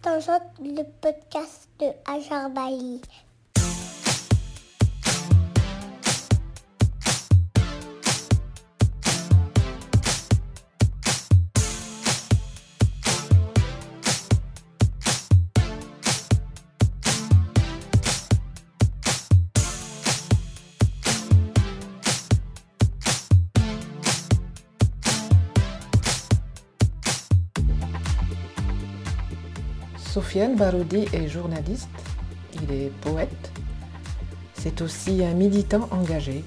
Tangente, le podcast de Ajar Bali. Sofiane Baroudi est journaliste, il est poète, c'est aussi un militant engagé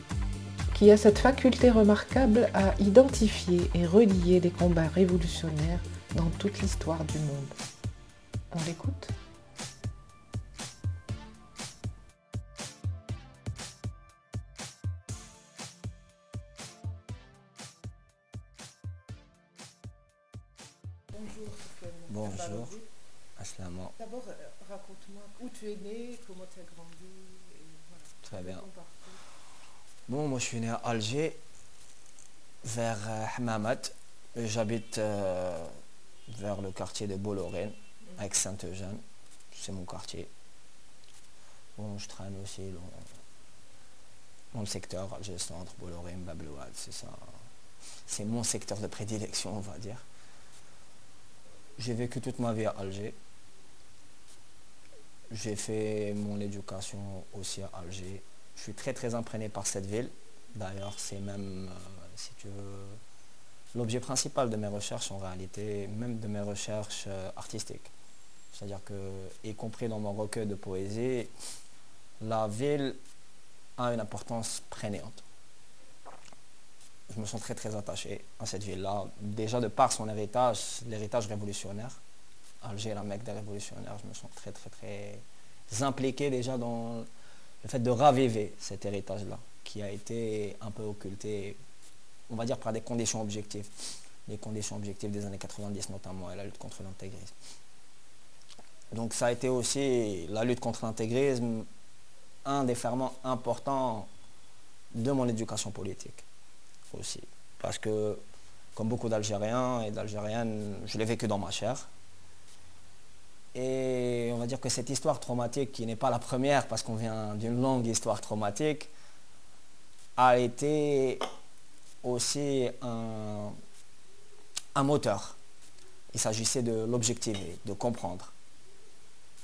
qui a cette faculté remarquable à identifier et relier des combats révolutionnaires dans toute l'histoire du monde. On l'écoute? Bonjour. Bonjour. D'abord, euh, raconte-moi où tu es né, comment tu as grandi. Et voilà, Très bien. Bon, moi je suis né à Alger, vers euh, Hamamat. J'habite euh, vers le quartier de Bollorène, avec Saint-Eugène. C'est mon quartier. Bon, je traîne aussi dans, dans le secteur, Alger Centre, Bollorène, Bablouad, c'est ça. C'est mon secteur de prédilection, on va dire. J'ai vécu toute ma vie à Alger. J'ai fait mon éducation aussi à Alger. Je suis très très imprégné par cette ville. D'ailleurs, c'est même, euh, si tu veux, l'objet principal de mes recherches en réalité, même de mes recherches euh, artistiques. C'est-à-dire que, y compris dans mon recueil de poésie, la ville a une importance prégnante. Je me sens très très attaché à cette ville-là. Déjà de par son héritage, l'héritage révolutionnaire. Alger la mecque des révolutionnaires. Je me sens très très très impliqué déjà dans le fait de raviver cet héritage-là, qui a été un peu occulté, on va dire par des conditions objectives. Les conditions objectives des années 90 notamment, et la lutte contre l'intégrisme. Donc ça a été aussi la lutte contre l'intégrisme, un des ferments importants de mon éducation politique aussi. Parce que, comme beaucoup d'Algériens et d'Algériennes, je l'ai vécu dans ma chair. Et on va dire que cette histoire traumatique, qui n'est pas la première parce qu'on vient d'une longue histoire traumatique, a été aussi un, un moteur. Il s'agissait de l'objectiver, de comprendre.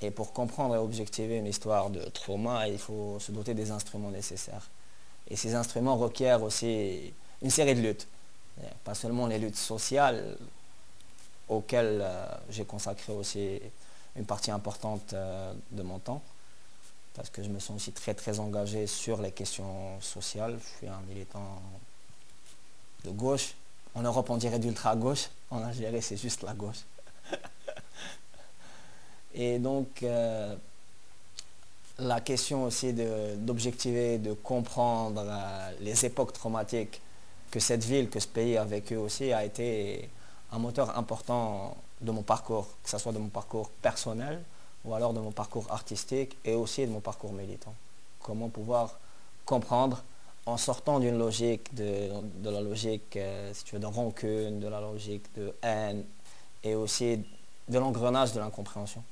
Et pour comprendre et objectiver une histoire de trauma, il faut se doter des instruments nécessaires. Et ces instruments requièrent aussi une série de luttes. Pas seulement les luttes sociales, auxquelles euh, j'ai consacré aussi une partie importante euh, de mon temps, parce que je me sens aussi très très engagé sur les questions sociales. Je suis un militant de gauche. En Europe, on dirait d'ultra-gauche. En Algérie, c'est juste la gauche. Et donc, euh, la question aussi de- d'objectiver, de, comprendre euh, les époques traumatiques que cette ville, que ce pays a vécu aussi, a été un moteur important de mon parcours, que ce soit de mon parcours personnel ou alors de mon parcours artistique et aussi de mon parcours militant. Comment pouvoir comprendre en sortant d'une logique, de, la logique, euh, si de rancune, de la logique de haine et aussi de l'engrenage de l'incompréhension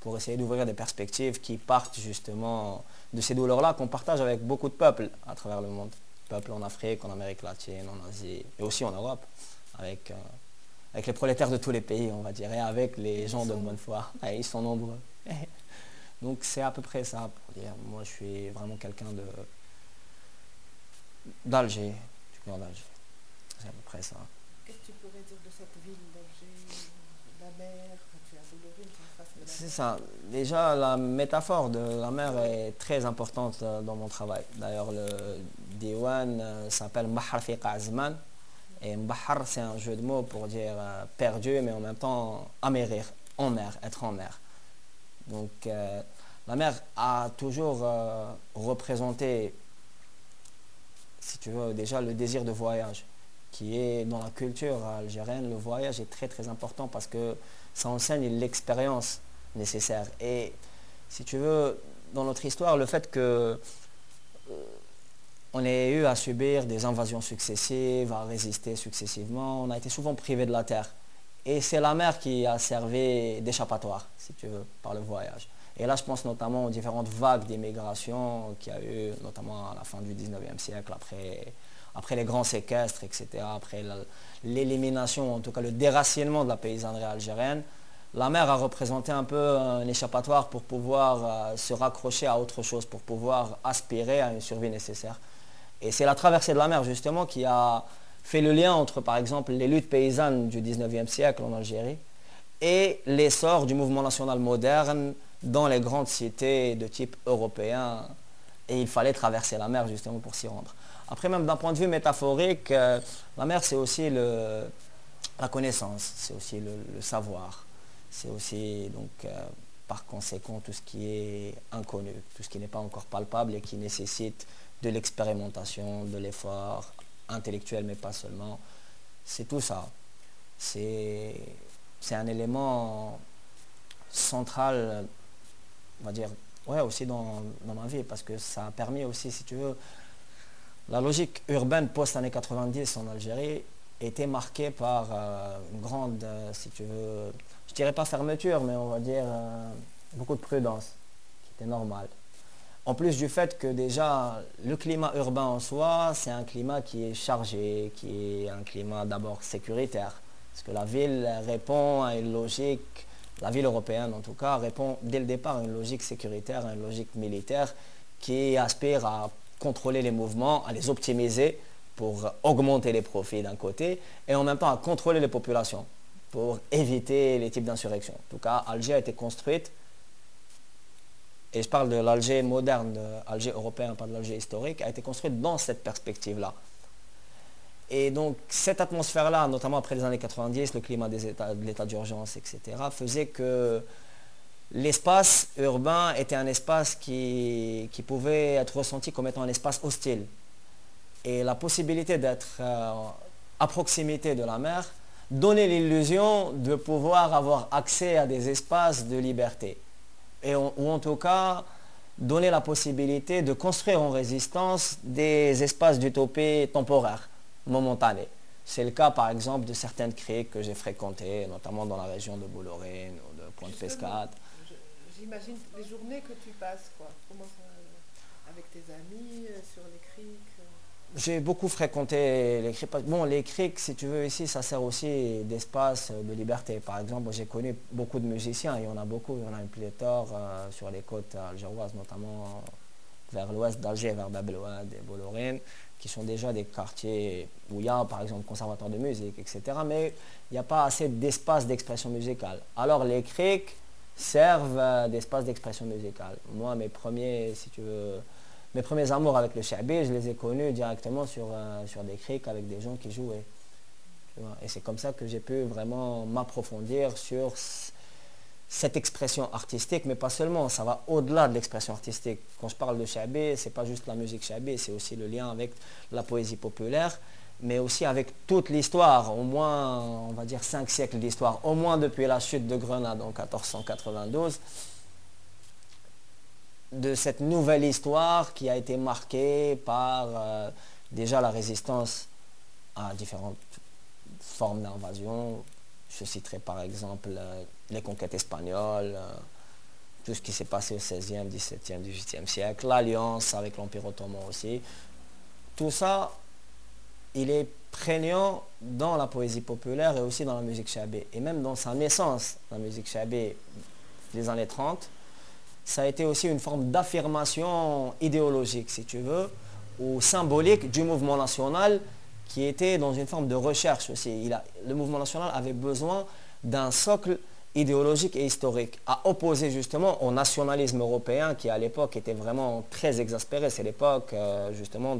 pour essayer d'ouvrir des perspectives qui partent justement de ces douleurs-là qu'on partage avec beaucoup de peuples à travers le monde. Peuples en Afrique, en Amérique latine, en Asie et aussi en Europe, avec, euh, avec les prolétaires de tous les pays, on va dire, et avec les gens de bonne foi. Et ils sont nombreux. Donc c'est à peu près ça pour dire. Moi je suis vraiment quelqu'un de d'Alger, du cœur d'Alger. C'est à peu près ça. Qu'est-ce que tu pourrais dire de cette ville d'Alger La mer, tu face de la C'est ça. Déjà, la métaphore de la mer est très importante euh, dans mon travail. D'ailleurs, le diwan euh, s'appelle Mbahar fi Azman. Et Mbahar, c'est un jeu de mots pour dire euh, perdu, mais en même temps amérir, en mer, être en mer. Donc, euh, la mer a toujours euh, représenté, si tu veux, déjà le désir de voyage, qui est dans la culture algérienne, le voyage est très très important parce que ça enseigne l'expérience nécessaire. Et si tu veux, dans notre histoire, le fait que on ait eu à subir des invasions successives, à résister successivement, on a été souvent privé de la terre. Et c'est la mer qui a servi d'échappatoire, si tu veux, par le voyage. Et là, je pense notamment aux différentes vagues d'immigration qu'il y a eu, notamment à la fin du 19e siècle, après, après les grands séquestres, etc., après l'élimination, en tout cas le déracinement de la paysannerie algérienne. La mer a représenté un peu un échappatoire pour pouvoir euh, se raccrocher à autre chose, pour pouvoir aspirer à une survie nécessaire. Et c'est la traversée de la mer, justement, qui a fait le lien entre, par exemple, les luttes paysannes du 19e siècle en Algérie et l'essor du mouvement national moderne dans les grandes cités de type européen. Et il fallait traverser la mer justement pour s'y rendre. Après, même d'un point de vue métaphorique, euh, la mer, c'est aussi le, la connaissance, c'est aussi le, savoir. C'est aussi, donc, euh, par conséquent, tout ce qui est inconnu, tout ce qui n'est pas encore palpable et qui nécessite de l'expérimentation, de l'effort, intellectuel, mais pas seulement. C'est tout ça. C'est un élément central, on va dire, ouais, aussi dans, ma vie, parce que ça a permis aussi, si tu veux, la logique urbaine post-année 90 en Algérie était marquée par euh, une grande, euh, si tu veux, je dirais pas fermeture, mais on va dire euh, beaucoup de prudence, qui était normale. En plus du fait que déjà, le climat urbain en soi, c'est un climat qui est chargé, qui est un climat d'abord sécuritaire. Parce que la ville répond à une logique, la ville européenne en tout cas, répond dès le départ à une logique sécuritaire, à une logique militaire qui aspire à contrôler les mouvements, à les optimiser pour augmenter les profits d'un côté, et en même temps à contrôler les populations pour éviter les types d'insurrections. En tout cas, Alger a été construite et je parle de l'Alger moderne, de l'Alger européen, pas de l'Alger historique, a été construite dans cette perspective-là. Et donc cette atmosphère-là, notamment après les années 90, le climat des états, de l'état d'urgence, etc., faisait que l'espace urbain était un espace qui, pouvait être ressenti comme étant un espace hostile. Et la possibilité d'être euh, à proximité de la mer donnait l'illusion de pouvoir avoir accès à des espaces de liberté ou en tout cas donner la possibilité de construire en résistance des espaces d'utopie temporaires, momentanés. C'est le cas par exemple de certaines criques que j'ai fréquentées, notamment dans la région de Bollorène ou de Pointe-Pescade. J'imagine les journées que tu passes, quoi. avec tes amis, euh, sur les criques? J'ai beaucoup fréquenté les criques. Bon, les criques, si tu veux, ici, ça sert aussi d'espace de liberté. Par exemple, j'ai connu beaucoup de musiciens, il y en a beaucoup, il y en a une pléthore euh, sur les côtes algéroises, notamment vers l'ouest d'Alger, vers Babelouad et Bollorène, qui sont déjà des quartiers où il y a, par exemple, conservatoire de musique, etc. Mais il n'y a pas assez d'espace d'expression musicale. Alors, les criques servent euh, d'espace d'expression musicale. Moi, mes premiers, si tu veux, mes premiers amours avec le Shabi, je les ai connus directement sur, euh, sur des criques avec des gens qui jouaient. Et c'est comme ça que j'ai pu vraiment m'approfondir sur cette expression artistique, mais pas seulement, ça va au-delà de l'expression artistique. Quand je parle de Shabi, c'est pas juste la musique Shabi, c'est aussi le lien avec la poésie populaire, mais aussi avec toute l'histoire, au moins, on va dire, cinq siècles d'histoire, au moins depuis la chute de Grenade en 1492 de cette nouvelle histoire qui a été marquée par euh, déjà la résistance à différentes formes d'invasion. Je citerai par exemple euh, les conquêtes espagnoles, euh, tout ce qui s'est passé au 16e, 17e, 18e siècle, l'alliance avec l'Empire ottoman aussi. Tout ça, il est prégnant dans la poésie populaire et aussi dans la musique chabé. Et même dans sa naissance, la musique chabé des années 30, ça a été aussi une forme d'affirmation idéologique, si tu veux, ou symbolique du mouvement national qui était dans une forme de recherche aussi. le mouvement national avait besoin d'un socle idéologique et historique, à opposer justement au nationalisme européen qui à l'époque était vraiment très exaspéré. C'est l'époque euh, justement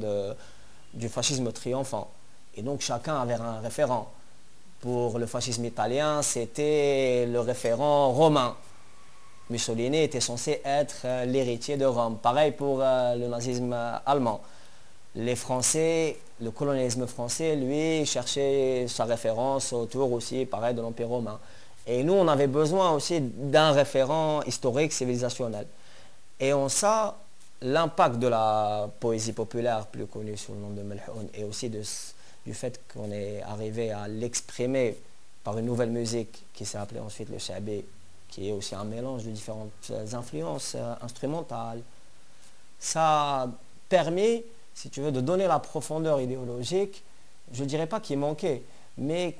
du fascisme triomphant. Et donc chacun avait un référent. Pour le fascisme italien, c'était le référent romain. Mussolini était censé être euh, l'héritier de Rome. Pareil pour euh, le nazisme euh, allemand. Les Français, le colonialisme français, lui, cherchait sa référence autour aussi, pareil, de l'Empire romain. Et nous, on avait besoin aussi d'un référent historique, civilisationnel. Et on sait l'impact de la poésie populaire, plus connue sous le nom de Melhoun, et aussi du fait qu'on est arrivé à l'exprimer par une nouvelle musique qui s'est appelée ensuite le shabé, qui est aussi un mélange de différentes influences euh, instrumentales. Ça permet, si tu veux, de donner la profondeur idéologique, je ne dirais pas qu'il manquait, mais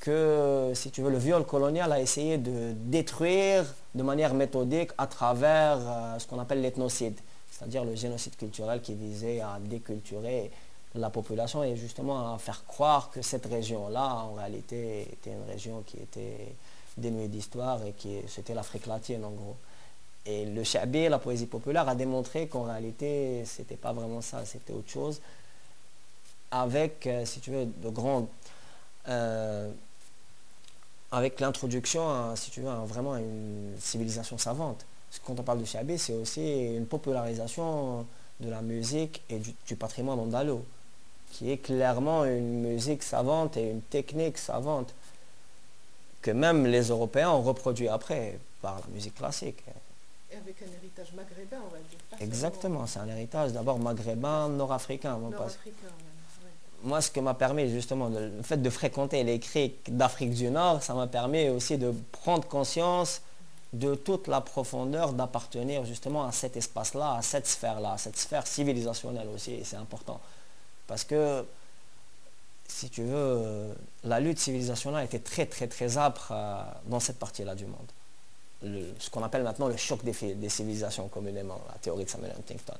que, si tu veux, le viol colonial a essayé de détruire de manière méthodique à travers euh, ce qu'on appelle l'ethnocide, c'est-à-dire le génocide culturel qui visait à déculturer la population et justement à faire croire que cette région-là, en réalité, était une région qui était dénuée d'histoire et qui c'était l'Afrique latine en gros. Et le Chabé, la poésie populaire, a démontré qu'en réalité, c'était pas vraiment ça, c'était autre chose. Avec, euh, si tu veux, de grandes. Euh, avec l'introduction, si tu veux, vraiment une civilisation savante. Quand on parle de Chabé, c'est aussi une popularisation de la musique et du, du patrimoine andalou qui est clairement une musique savante et une technique savante que même les Européens ont reproduit après par la musique classique. Et avec un héritage maghrébin, on va dire. Exactement, c'est un héritage d'abord maghrébin, nord-africain. Moi, ce que m'a permis justement, le fait de fréquenter les criques d'Afrique du Nord, ça m'a permis aussi de prendre conscience de toute la profondeur d'appartenir justement à cet espace-là, à cette sphère-là, à cette sphère civilisationnelle aussi, et c'est important. Parce que, si tu veux, la lutte civilisationnelle était très, très, très âpre euh, dans cette partie-là du monde. ce qu'on appelle maintenant le choc des, des, civilisations communément, la théorie de Samuel Huntington.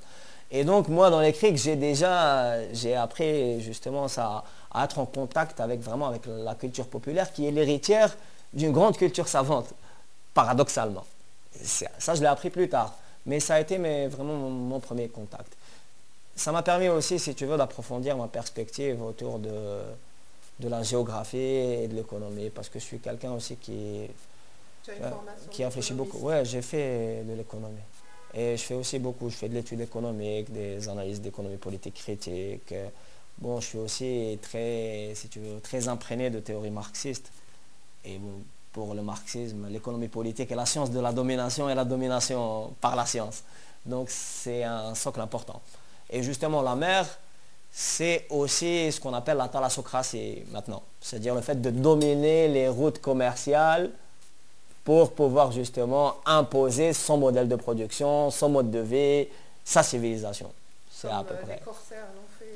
Et donc, moi, dans les criques, j'ai déjà, j'ai appris justement ça, à être en contact avec vraiment avec la culture populaire qui est l'héritière d'une grande culture savante, paradoxalement. Ça, je l'ai appris plus tard. Mais ça a été vraiment mon premier contact ça m'a permis aussi, si tu veux, d'approfondir ma perspective autour de, de la géographie et de l'économie, parce que je suis quelqu'un aussi qui, qui réfléchit beaucoup. Ouais, j'ai fait de l'économie. Et je fais aussi beaucoup, je fais de l'étude économique, des analyses d'économie politique critique. Bon, je suis aussi très, si tu veux, très imprégné de théorie marxiste. Et pour le marxisme, l'économie politique est la science de la domination et la domination par la science. Donc c'est un socle important. Et justement, la mer, c'est aussi ce qu'on appelle la thalassocratie maintenant. C'est-à-dire le fait de dominer les routes commerciales pour pouvoir justement imposer son modèle de production, son mode de vie, sa civilisation. C'est à peu euh, près. Fait.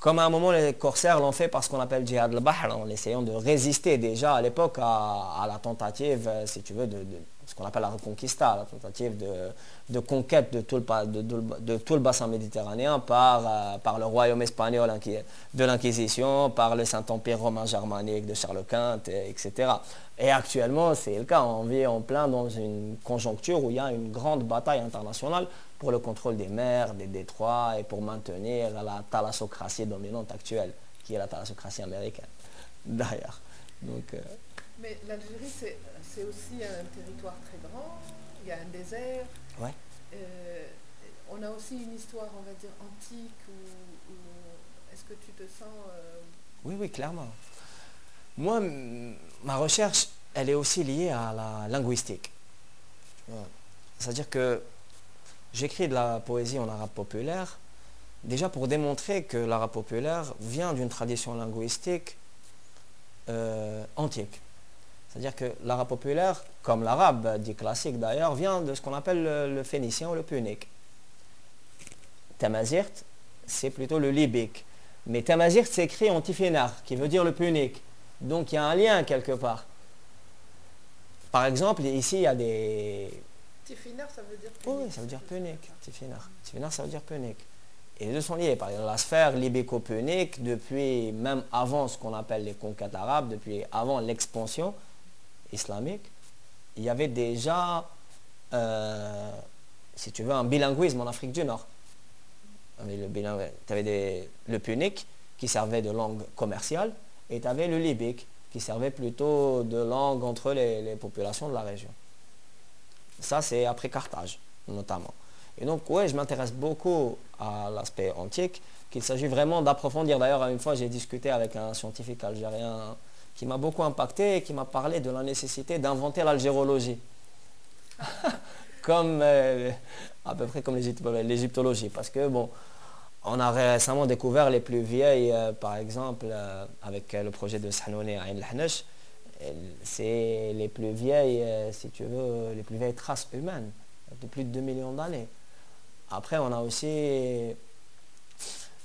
Comme à un moment les corsaires l'ont fait parce qu'on appelle djihad al-Bahr, en essayant de résister déjà à l'époque à, la tentative, si tu veux, de ce qu'on appelle la reconquista, la tentative de, conquête de tout, le, bassin méditerranéen par, euh, le royaume espagnol de l'Inquisition, par le Saint-Empire romain germanique de Charles Quint, etc. Et actuellement, c'est le cas. On vit en plein dans une conjoncture où il y a une grande bataille internationale pour le contrôle des mers, des détroits et pour maintenir la thalassocratie dominante actuelle, qui est la thalassocratie américaine, d'ailleurs. Donc, euh, Mais l'Algérie, c'est c'est aussi un territoire très grand, il y a un désert. Euh, on a aussi une histoire, on va dire, antique, est-ce que tu te sens... Euh, oui, oui, clairement. Moi, ma recherche, elle est aussi liée à la linguistique. C'est-à-dire que j'écris de la poésie en arabe populaire, déjà pour démontrer que l'arabe populaire vient d'une tradition linguistique euh, antique. C'est-à-dire que l'arabe populaire, comme l'arabe dit classique d'ailleurs, vient de ce qu'on appelle le, phénicien ou le punique. Tamazirt, c'est plutôt le libique. Mais Tamazirt s'écrit en tifénar, qui veut dire le punique. Donc il y a un lien quelque part. Par exemple, ici, il y a des... Tifinar, ça veut dire punique. Oui, ça veut dire punique. Tifinar. Tifinar, ça veut dire punique. Et les deux sont liés. Par exemple, la sphère libico-punique, depuis même avant ce qu'on appelle les conquêtes arabes, depuis avant l'expansion, islamique, il y avait déjà, euh, si tu veux, un bilinguisme en Afrique du Nord. Tu avais le punique qui servait de langue commerciale et tu avais le libique qui servait plutôt de langue entre les, populations de la région. Ça, c'est après Carthage, notamment. Et donc, oui, je m'intéresse beaucoup à l'aspect antique, qu'il s'agit vraiment d'approfondir. D'ailleurs, une fois, j'ai discuté avec un scientifique algérien qui m'a beaucoup impacté et qui m'a parlé de la nécessité d'inventer l'algérologie. comme, euh, à peu près comme l'égyptologie. Parce que, bon, on a récemment découvert les plus vieilles, euh, par exemple, euh, avec le projet de Sanouni à Ain c'est les plus vieilles, si tu veux, les plus vieilles traces humaines, de plus de 2 millions d'années. Après, on a aussi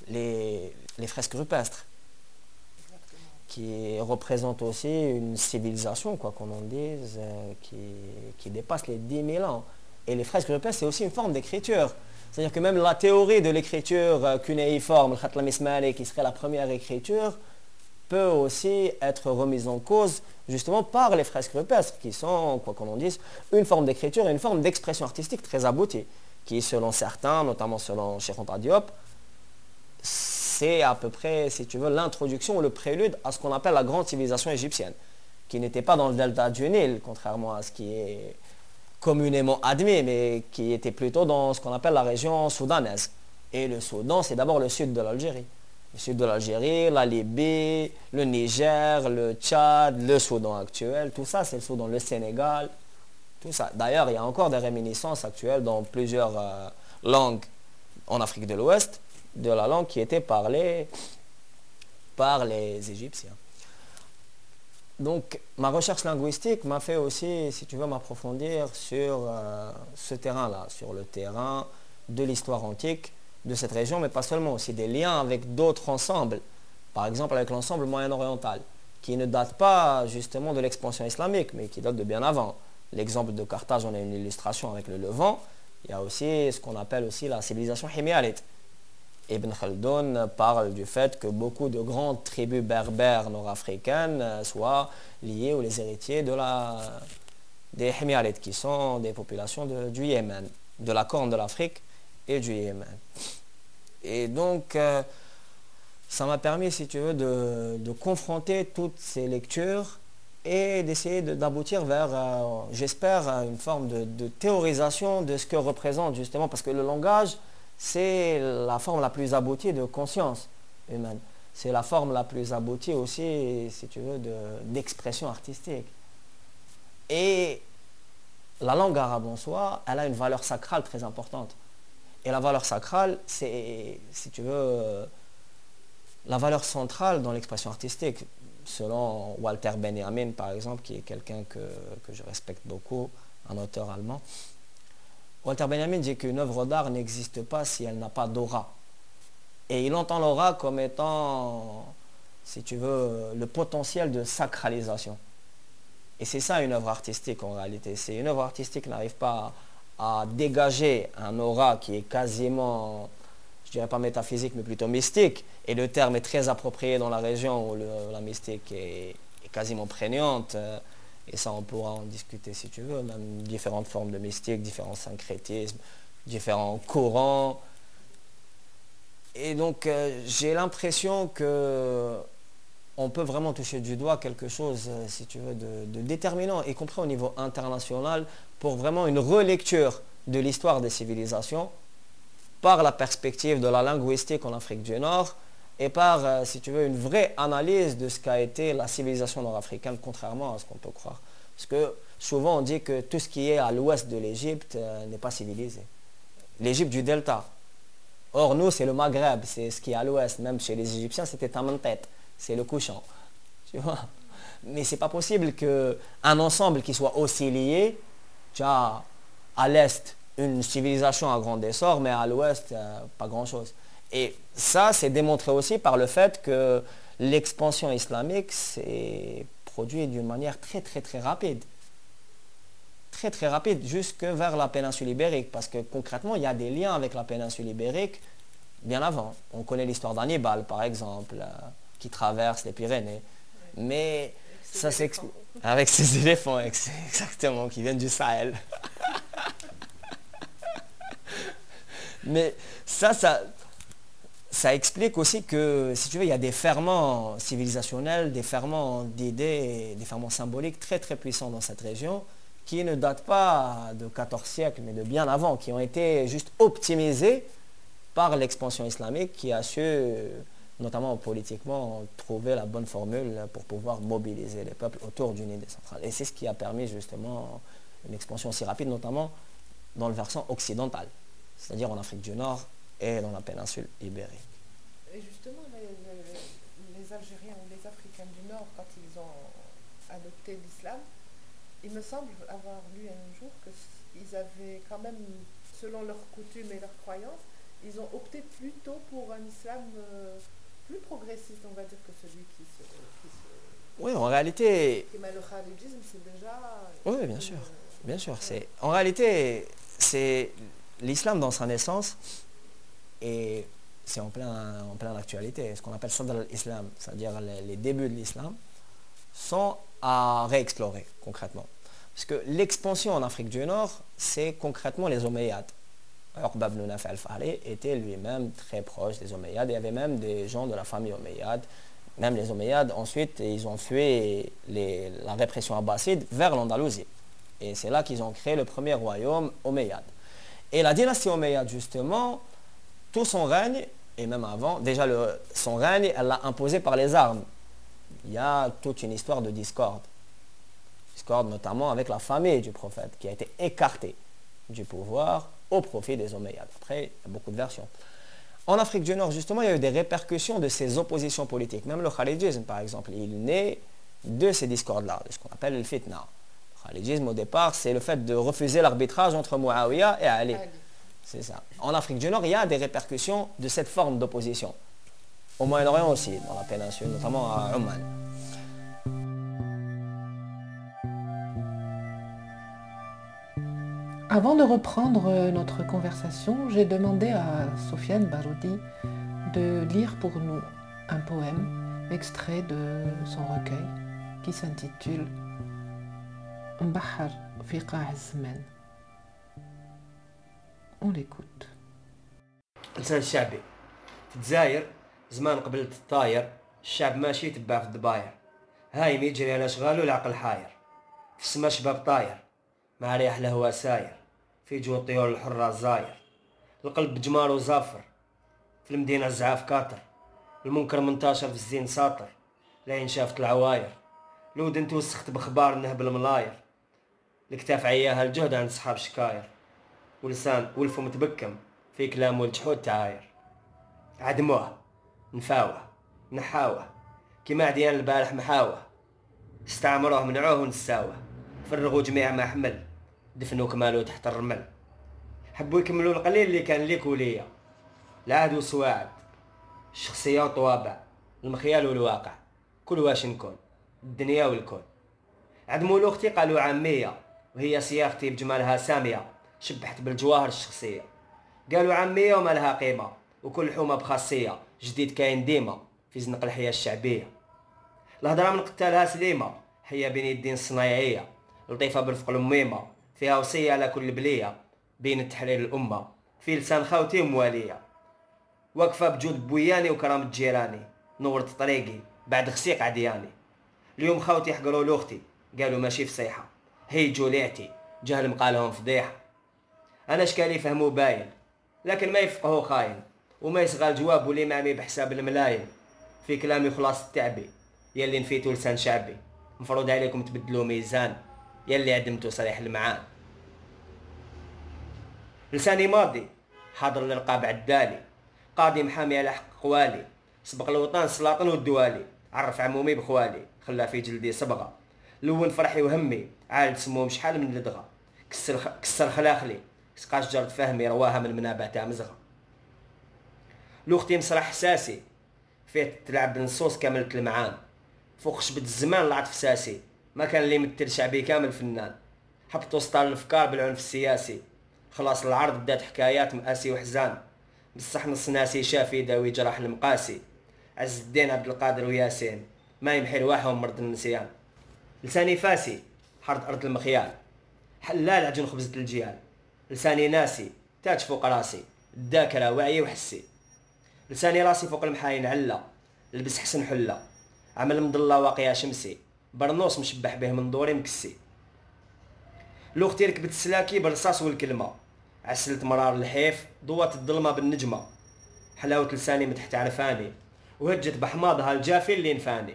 les, fresques rupestres, qui représentent aussi une civilisation, quoi qu'on en dise, euh, qui, dépasse les 10 000 ans. Et les fresques rupestres, c'est aussi une forme d'écriture. C'est-à-dire que même la théorie de l'écriture euh, cunéiforme, le khatlam qui serait la première écriture, peut aussi être remise en cause justement par les fresques rupestres, qui sont, quoi qu'on en dise, une forme d'écriture et une forme d'expression artistique très aboutie, qui selon certains, notamment selon Cheikh Diop, c'est à peu près, si tu veux, l'introduction ou le prélude à ce qu'on appelle la grande civilisation égyptienne, qui n'était pas dans le delta du Nil, contrairement à ce qui est communément admis, mais qui était plutôt dans ce qu'on appelle la région soudanaise. Et le Soudan, c'est d'abord le sud de l'Algérie le sud de l'Algérie, la Libye, le Niger, le Tchad, le Soudan actuel, tout ça c'est le Soudan, le Sénégal, tout ça. D'ailleurs, il y a encore des réminiscences actuelles dans plusieurs euh, langues en Afrique de l'Ouest de la langue qui était parlée par les Égyptiens. Donc ma recherche linguistique m'a fait aussi, si tu veux, m'approfondir sur euh, ce terrain-là, sur le terrain de l'histoire antique, de cette région, mais pas seulement, aussi des liens avec d'autres ensembles, par exemple avec l'ensemble moyen-oriental, qui ne date pas justement de l'expansion islamique, mais qui date de bien avant. L'exemple de Carthage, on a une illustration avec le Levant. Il y a aussi ce qu'on appelle aussi la civilisation hémialite. Ibn Khaldun parle du fait que beaucoup de grandes tribus berbères nord-africaines soient liées ou les héritiers de la, des Hémialites, qui sont des populations du Yémen, de la Corne de l'Afrique et du Yémen. Et donc, euh, ça m'a permis, si tu veux, de, confronter toutes ces lectures et d'essayer d'aboutir vers, euh, j'espère, une forme de, théorisation de ce que représente justement, parce que le langage, c'est la forme la plus aboutie de conscience humaine. C'est la forme la plus aboutie aussi, si tu veux, d'expression artistique. Et la langue arabe en soi, elle a une valeur sacrale très importante. Et la valeur sacrale, c'est, si tu veux, la valeur centrale dans l'expression artistique. Selon Walter Benjamin, par exemple, qui est quelqu'un que, je respecte beaucoup, un auteur allemand, Walter Benjamin dit qu'une œuvre d'art n'existe pas si elle n'a pas d'aura. Et il entend l'aura comme étant, si tu veux, le potentiel de sacralisation. Et c'est ça une œuvre artistique en réalité. C'est une œuvre artistique n'arrive pas à dégager un aura qui est quasiment, je dirais pas métaphysique, mais plutôt mystique, et le terme est très approprié dans la région où la mystique est, quasiment prégnante, euh, et ça on pourra en discuter si tu veux, même différentes formes de mystique, différents syncrétismes, différents courants. Et donc euh, j'ai l'impression que on peut vraiment toucher du doigt quelque chose, euh, si tu veux, de, déterminant, y compris au niveau international, pour vraiment une relecture de l'histoire des civilisations par la perspective de la linguistique en Afrique du Nord et par, euh, si tu veux, une vraie analyse de ce qu'a été la civilisation nord-africaine, contrairement à ce qu'on peut croire. Parce que souvent on dit que tout ce qui est à l'ouest de l'Égypte euh, n'est pas civilisé. L'Égypte du Delta. Or, nous, c'est le Maghreb, c'est ce qui est à l'ouest. Même chez les Égyptiens, c'était tête c'est le couchant. Tu vois? Mais pas possible qu'un ensemble qui soit aussi lié, tu as à l'est une civilisation à grand essor, mais à l'ouest, euh, pas grand-chose. Et ça, c'est démontré aussi par le fait que l'expansion islamique s'est produite d'une manière très très très rapide. Très très rapide, jusque vers la péninsule ibérique, parce que concrètement, il y a des liens avec la péninsule ibérique bien avant. On connaît l'histoire d'Hannibal, par exemple qui traversent les Pyrénées. Mais ça s'explique avec ces éléphants, exactement, qui viennent du Sahel. Mais ça, ça, ça explique aussi que, si tu veux, il y a des ferments civilisationnels, des ferments d'idées, des ferments symboliques très très puissants dans cette région, qui ne datent pas de 14 siècles, mais de bien avant, qui ont été juste optimisés par l'expansion islamique qui a su notamment politiquement, trouver la bonne formule pour pouvoir mobiliser les peuples autour d'une idée centrale. Et c'est ce qui a permis justement une expansion aussi rapide, notamment dans le versant occidental, c'est-à-dire en Afrique du Nord et dans la péninsule ibérique. Et justement, les, Algériens ou les Africains du Nord, quand ils ont adopté l'islam. Il me semble avoir lu un jour qu'ils avaient quand même, selon leurs coutumes et leurs croyances, ils ont opté plutôt pour un islam euh, plus progressiste, on va dire, que celui qui se... oui, en réalité... le khalidisme, c'est déjà... Oui, bien sûr. Bien sûr. C'est, en réalité, c'est l'islam dans sa naissance et c'est en plein, en plein actualité. Ce qu'on appelle Sadr al-Islam, c'est-à-dire les, débuts de l'islam, sont à réexplorer concrètement. Parce que l'expansion en Afrique du Nord, c'est concrètement les Omeyyades. Uqba ibn al-Fahri était lui-même très proche des Omeyyades. Il y avait même des gens de la famille Omeyyade. Même les Omeyyades, ensuite, ils ont fui la répression abbasside vers l'Andalousie. Et c'est là qu'ils ont créé le premier royaume Omeyyade. Et la dynastie Omeyyade, justement, tout son règne, et même avant, déjà son règne, elle l'a imposé par les armes. Il y a toute une histoire de discorde. Discorde notamment avec la famille du prophète, qui a été écartée du pouvoir au profit des Omeyyades. Après, il y a beaucoup de versions. En Afrique du Nord, justement, il y a eu des répercussions de ces oppositions politiques. Même le khalidisme, par exemple, il naît de ces discordes-là, de ce qu'on appelle le fitna. Le khalidisme, au départ, c'est le fait de refuser l'arbitrage entre Muawiyah et Ali. C'est ça. En Afrique du Nord, il y a des répercussions de cette forme d'opposition. Au Moyen-Orient aussi, dans la péninsule, notamment à Oman. Avant de reprendre notre conversation, j'ai demandé à Sofiane Baroudi de lire pour nous un poème extrait de son recueil qui s'intitule Mbahar fi On l'écoute. لسان الشعبي. في الجزائر زمان قبل الطاير الشعب ماشي يتبع في الضباير هايم يجري على شغالو العقل حاير. في السما شباب طاير مع رياح الهوا ساير. في جو الطيور الحرة زاير. القلب جمار وزافر. في المدينة الزعاف كاتر. المنكر منتشر في الزين ساطر. لين شافت العواير. لود انت وسخت بخبار النهب الملاير. الكتاف عياها الجهد عند صحاب شكاير. ولسان والفم تبكم في كلام والجحود تعاير. عدموه نفاوه نحاوه كيما عديان البارح محاوه. استعمروه منعوه ونساوه. فرغوا جميع ما حمل دفنوا كمالو تحت الرمل. حبوا يكملوا القليل اللي كان ليك وليا. العهد والسواعد الشخصية والطوابع المخيال والواقع. كل واش نكون الدنيا والكون. عدموا لأختي قالوا عامية وهي صياغتي بجمالها سامية. شبحت بالجواهر الشخصية. قالوا عامية وما لها قيمة وكل حومة بخاصية. جديد كاين ديما في زنق الحياة الشعبية. الهضرة من قتالها سليمة حيا بين الدين الصنايعية لطيفة بالفق الميمة فيها وصية على كل بلية. بين التحرير الأمة في لسان خاوتي وموالية. واقفة بجود بوياني وكرامة جيراني نورت طريقي بعد خسيق عدياني. اليوم خاوتي حقروا لوختي قالوا ماشي في صيحة هي جوليعتي جهل مقالهم فضيحة. أنا إشكالي فهمو باين. لكن ما يفقهو خاين. وما يصغى الجواب ولي معمي بحساب الملاين في كلامي خلاص التعبي يلي نفيتو لسان شعبي. مفروض عليكم تبدلوا ميزان. يلي عدمتو صريح المعان. لساني ماضي. حاضر للقاب عدالي. قاضي محامي على حق قوالي سبق الوطن السلاطن والدوالي. عرف عمومي بخوالي. خلا في جلدي صبغة. لون فرحي وهمي. عالد سموم شحال من لدغة. كسر, كسر خلاخلي. سقا شجرة فهمي رواها من منابع تاع مزغة لوختي مسرح حساسي فيه تلعب بالنصوص كاملة المعان فوق خشبة الزمان العطف ساسي ما كان اللي يمثل شعبي كامل فنان. حط وسط الأفكار بالعنف السياسي. خلاص العرض بدات حكايات مآسي وحزان بصح نص ناسي شافي داوي جراح المقاسي. عز الدين عبد القادر وياسين ما يمحي رواحهم مرض النسيان. لساني فاسي حرد أرض المخيال. حلال عجن خبزة الجيال. لساني ناسي تاج فوق راسي الذاكرة وعي وحسي. لساني راسي فوق المحاين علا لبس حسن حلة. عمل مضلة واقية شمسي برنوس مشبح به من دوري مكسي. لوختي ركبت السلاكي بالرصاص والكلمة عسلت مرار الحيف ضوات الظلمة بالنجمة. حلاوة لساني من تحت عرفاني وهجت بحماضها الجافي اللي نفاني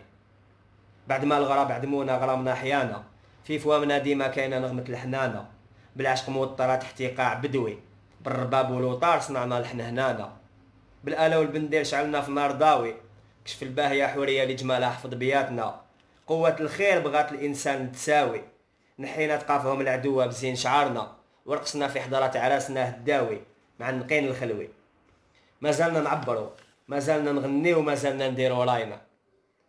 بعد ما الغراب عدمونا غرامنا حيانا في فوامنا ديما كاينة نغمة الحنانة بالعشق موطرة تحت إيقاع بدوي. بالرباب والوطار صنعنا لحن هنانا. بالآلة والبندير شعلنا في نار ضاوي كشف الباهية حورية لجمالها حفظ بياتنا. قوة الخير بغات الإنسان تساوي. نحينا تقافهم العدوة بزين شعارنا. ورقصنا في حضرات عراسنا الداوي. مع النقين الخلوي. ما زالنا نعبروا ما زالنا نغنيو وما زالنا نديرو راينا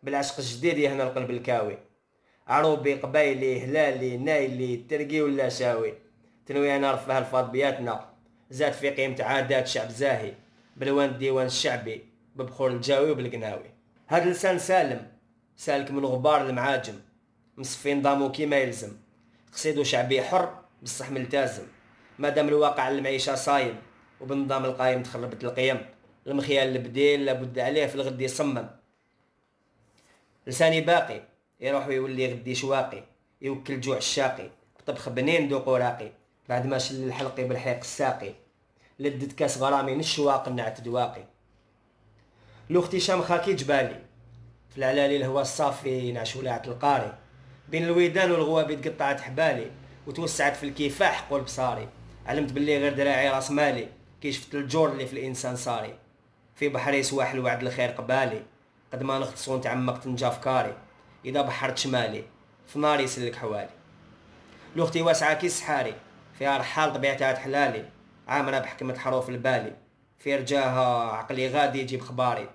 بالعشق الجديد يهنا القلب الكاوي. عروبي قبايلي هلالي نايلي ترقي ولا شاوي. تنوي أنا رفاه الفاض بياتنا. زاد في قيمة عادات شعب زاهي. بلوان الديوان الشعبي ببخور الجاوي وبالقناوي. هاد لسان سالم. سالك من غبار المعاجم. مصفي نظامو كيما يلزم. قصيدو شعبي حر بصح ملتزم. مادام الواقع المعيشة صايم وبالنظام القايم تخربت القيم. المخيال البديل لابد عليه في الغد يصمم. لساني باقي. يروح ويولي غدي شواقي. يوكل جوع الشاقي. بطبخ بنين دوق راقي بعد ما شل الحلقي بالحيق الساقي لدت كاس غرامي نشواق نعت دواقي. لو اختشام خاكي جبالي في العلالي الهوا الصافي نعش ولاعة القاري. بين الويدان والغوابي تقطعت حبالي وتوسعت في الكفاح قول بصاري علمت باللي غير دراعي راس مالي كي شفت الجور اللي في الإنسان صاري. في بحري سواحل وعد الخير قبالي قد ما نغطس ونتعمق تنجا فكاري إذا بحرت شمالي في ناري يسلك حوالي. لوختي واسعة كي سحاري فيها رحال طبيعتها تحلالي عامرة بحكمة حروف البالي. في رجاها عقلي غادي يجيب خباري.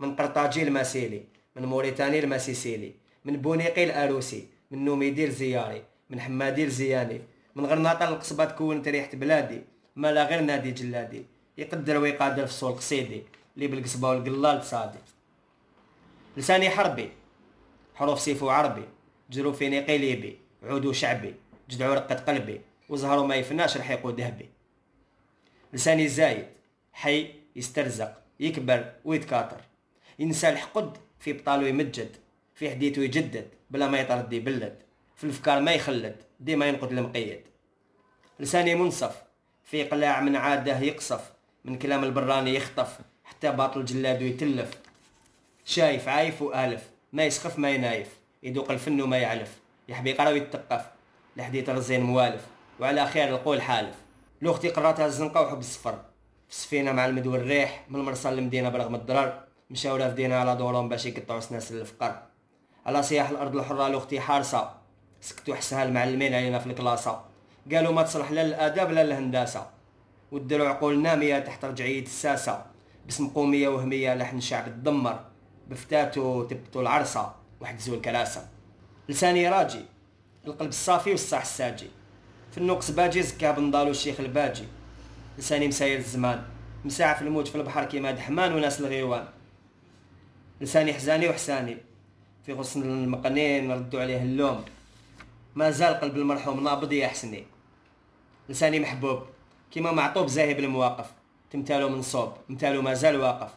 من قرطاجي الماسيلي من موريتاني الماسيسيلي من بونيقي الأروسي من نوميدي الزياري من حمادي الزياني من غرناطة القصبة تكون ريحة بلادي ما لا غير نادي جلادي. يقدر ويقادر في السوق قصيدي اللي بالقصبة والقلال تصادي لساني حربي حروف سيف وعربي جروفي نيقي ليبي عودو شعبي جدعو رقة قلبي. وزهرو ما يفناش رحيقو ذهبي لساني زايد حي يسترزق يكبر ويتكاثر. ينسى الحقد في بطالو يمجد في حديثه يجدد بلا ما يطرد يبلد في الأفكار ما يخلد ديما ينقد المقيد. لساني منصف في قلاع من عادة يقصف من كلام البراني يخطف حتى باطل جلاد يتلف. شايف عايف وآلف ما يسخف ما ينايف. يدوق الفن وما يعلف. يحبي يقرا ويتقف لحديت الرزين موالف. وعلى خير القول حالف لو أختي قراتها الزنقة وحب السفر. في السفينه مع المدو الريح من المرسى للمدينه برغم الضرر. مشاو رافدين على دورهم باش يقطعوا سناس الفقر. على صياح الأرض الحرة لو أختي حارسة. سكتوا حسها المعلمين علينا في الكلاسة. قالوا ما تصلح لا للاداب لا للهندسه ودروا عقول نامية تحت رجعية الساسة. باسم قومية وهمية لحن شعب تدمر. بفتاتو تبتو العرصه وحجزوا الكراسه لساني راجي. القلب الصافي والصح الساجي. في النقص باجي زكا بنضالو الشيخ الباجي. لساني مساير الزمان. مساع في الموج في البحر كيما دحمان وناس الغيوان. لساني حزاني وحساني. في غصن المقنين ردوا عليه اللوم. ما زال قلب المرحوم نابض يا حسني لساني محبوب. كيما معطوب زاهي بالمواقف. تمثالو من صوب. مثالو ما زال واقف.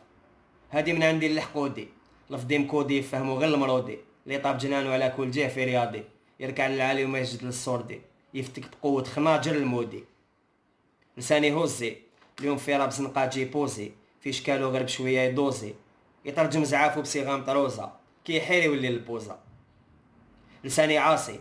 هادي من عندي الحقودي لفظي مكودي يفهمو غير المرودي. اللي طاب جنانو على كل جهة في رياضي. يركع للعالي وما يسجد للصوردي. يفتك بقوة خناجر المودي. لساني هوزي اليوم في راب زنقاجي بوزي في شكالو غير بشوية يدوزي. يترجم زعافو بصيغة مطروزة كي يحير يولي البوزة. لساني عاصي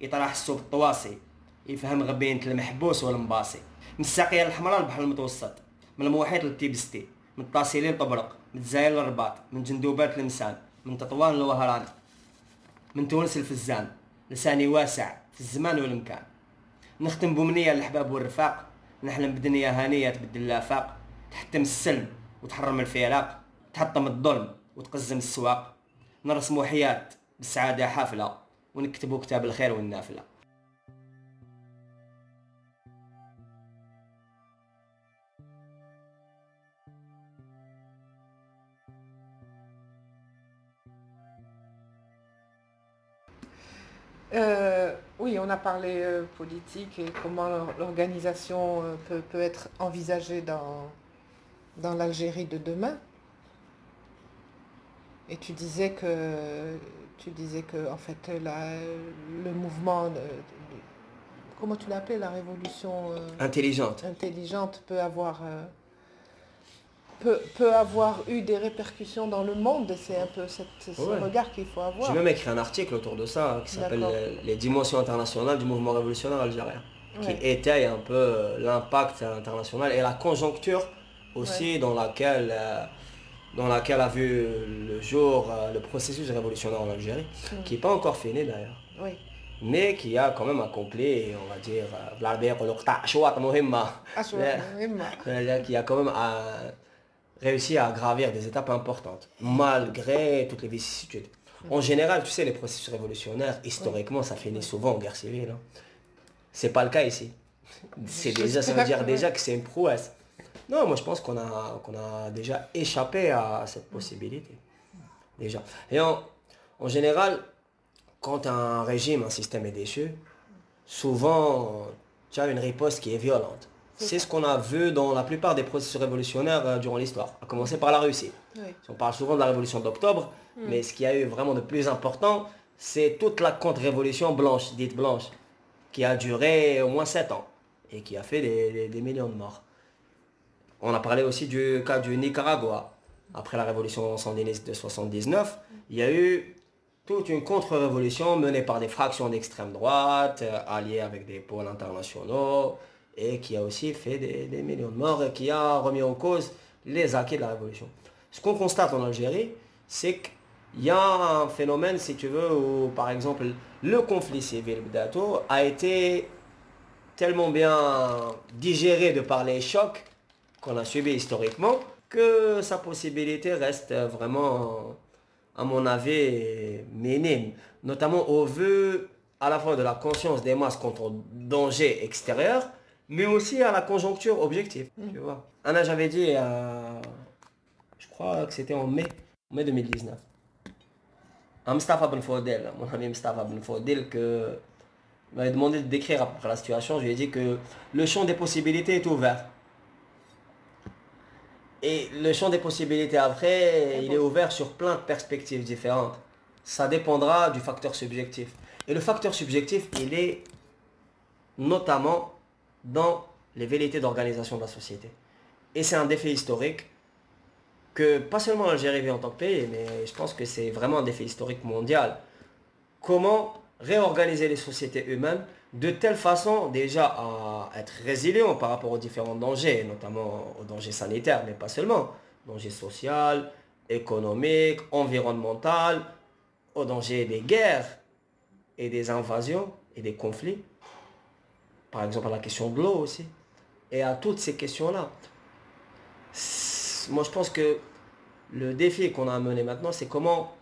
يطرح السوق الطواسي يفهم غبينة المحبوس والمباصي من الساقية الحمراء البحر المتوسط من المحيط للتيبستي من الطاسيلي لطبرق من الجزائر للرباط من جندوبات لمسان من تطوان لوهران من تونس لفزان لساني واسع في الزمان والمكان. نختم بأمنية للأحباب والرفاق. نحلم بدنيا هانية تبدل الآفاق. تحتم السلم وتحرم الفراق تحطم الظلم وتقزم السواق. نرسمو حياة بالسعادة حافلة ونكتبو كتاب الخير والنافلة. Euh, oui, on a parlé euh, politique et comment l'organisation euh, peut, peut, être envisagée dans, dans l'Algérie de demain. Et tu disais que, tu disais que en fait, la, le mouvement, de, de, comment tu l'appelais, la révolution intelligente. intelligente peut avoir peut, peut, avoir eu des répercussions dans le monde. C'est un peu cette, ce ouais. regard qu'il faut avoir. J'ai même écrit un article autour de ça hein, qui s'appelle Les dimensions internationales du mouvement révolutionnaire algérien, ouais. qui étaye un peu euh, l'impact international et la conjoncture aussi ouais. dans laquelle euh, dans laquelle a vu le jour le processus révolutionnaire en Algérie, mm. qui n'est pas encore fini d'ailleurs. Mais qui a quand même accompli, on va dire, qui a quand même réussi à gravir des étapes importantes, malgré toutes les vicissitudes. En général, tu sais, les processus révolutionnaires, historiquement, ça finit souvent en guerre civile. Hein. C'est pas le cas ici. C'est déjà, ça veut dire déjà que c'est une prouesse. Non, moi je pense qu'on a, qu'on a déjà échappé à cette possibilité. Déjà. Et en, général, quand un régime, un système est déchu, souvent tu as une riposte qui est violente. C'est ce qu'on a vu dans la plupart des processus révolutionnaires euh, durant l'histoire, à commencer par la Russie. On parle souvent de la révolution d'octobre, hmm. mais ce qui a eu vraiment de plus important, c'est toute la contre-révolution blanche, dite blanche, qui a duré au moins 7 ans et qui a fait des, millions de morts. On a parlé aussi du cas du Nicaragua. Après la révolution sandiniste de 79, il y a eu toute une contre-révolution menée par des fractions d'extrême droite, euh, alliées avec des pôles internationaux, et qui a aussi fait des, millions de morts et qui a remis en cause les acquis de la révolution. Ce qu'on constate en Algérie, c'est qu'il y a un phénomène, si tu veux, où par exemple le conflit civil d'Ato a été tellement bien digéré de par les chocs qu'on a subis historiquement que sa possibilité reste vraiment, à mon avis, minime. Notamment au vu à la fois de la conscience des masses contre danger extérieur, mais aussi à la conjoncture objective. Mm. Tu vois. Anna, j'avais dit, euh, je crois que c'était en mai, mai 2019, à Mustafa Ben mon ami Mustafa Ben Fodel, que m'avait demandé de décrire à peu près la situation. Je lui ai dit que le champ des possibilités est ouvert. Et le champ des possibilités après, il est ouvert sur plein de perspectives différentes. Ça dépendra du facteur subjectif. Et le facteur subjectif, il est notamment dans les velléités d'organisation de la société. Et c'est un défi historique que pas seulement l'Algérie vit en tant que pays, mais je pense que c'est vraiment un défi historique mondial. Comment réorganiser les sociétés humaines de telle façon déjà à être résilient par rapport aux différents dangers, notamment aux dangers sanitaires, mais pas seulement, dangers sociaux, économiques, environnemental, aux dangers des guerres et des invasions et des conflits, par exemple à la question de l'eau aussi, et à toutes ces questions-là. Moi, je pense que le défi qu'on a à mener maintenant, c'est comment